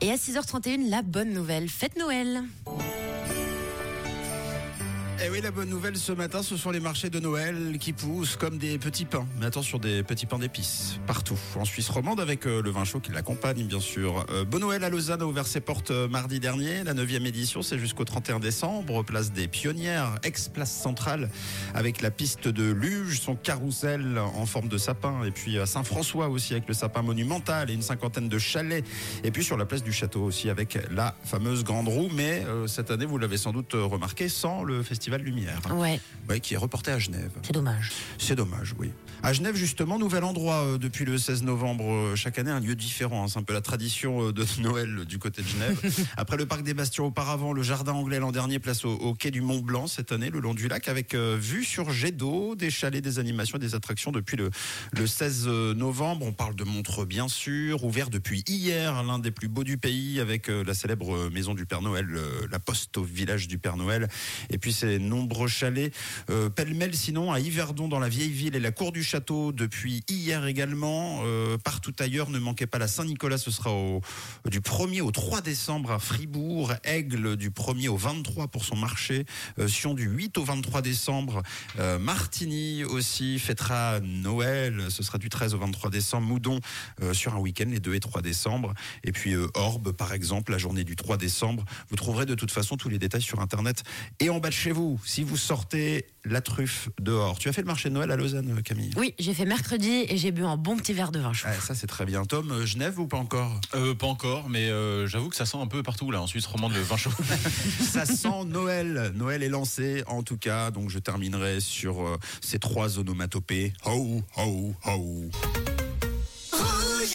Et à 6h31, la bonne nouvelle. Fête Noël. Et Eh oui, la bonne nouvelle ce matin, ce sont les marchés de Noël qui poussent comme des petits pains. Mais attention, des petits pains d'épices partout. En Suisse romande, avec euh, le vin chaud qui l'accompagne, bien sûr. Euh, bon Noël à Lausanne a ouvert ses portes euh, mardi dernier. La 9e édition, c'est jusqu'au 31 décembre. Place des Pionnières, ex-place centrale, avec la piste de Luge, son carrousel en forme de sapin. Et puis à Saint-François aussi, avec le sapin monumental et une cinquantaine de chalets. Et puis sur la place du château aussi, avec la fameuse grande roue. Mais cette année, vous l'avez sans doute remarqué, sans le Festival Lumière. Ouais, Ouais, qui est reporté à Genève. c'est dommage. C'est dommage, oui. À Genève, justement, nouvel endroit euh, depuis le 16 novembre euh, chaque année, un lieu différent. hein. C'est un peu la tradition euh, de Noël du côté de Genève. Après le parc des Bastions auparavant, le jardin anglais l'an dernier, place au, au quai du Mont Blanc cette année, le long du lac, avec euh, vue sur jet d'eau, des chalets, des animations, des attractions depuis le, le 16 novembre. On parle de Montreux, bien sûr, ouvert depuis hier, l'un des plus beaux du pays, avec euh, la célèbre maison du Père Noël, euh, la poste au village du Père Noël, et puis nombreux chalets. Euh, Pêle-mêle, sinon, à Yverdon, dans la vieille ville et la cour du château, depuis hier également. Euh, partout ailleurs, ne manquez pas la Saint-Nicolas, ce sera du 1er au 3 décembre à Fribourg. Aigle, du 1er au 23 pour son marché. Euh, Sion, du 8 au 23 décembre. Euh, Martigny aussi fêtera Noël, ce sera du 13 au 23 décembre. Moudon, sur un week-end, les 2 et 3 décembre. Et puis Orbe, par exemple, la journée du 3 décembre. Vous trouverez de toute façon tous les détails sur Internet et en bas de chez vous. Si vous sortez la truffe dehors. Tu as fait le marché de Noël à Lausanne, Camille? Oui, j'ai fait mercredi et j'ai bu un bon petit verre de vin chaud. Ouais, Ça, c'est très bien. Tom, euh, Genève ou pas encore? Euh, pas encore, mais euh, j'avoue que ça sent un peu partout là en Suisse romande le vin chaud. Ça sent Noël. Noël est lancé, en tout cas. Donc, je terminerai sur euh, ces trois onomatopées. Ho, ho, ho.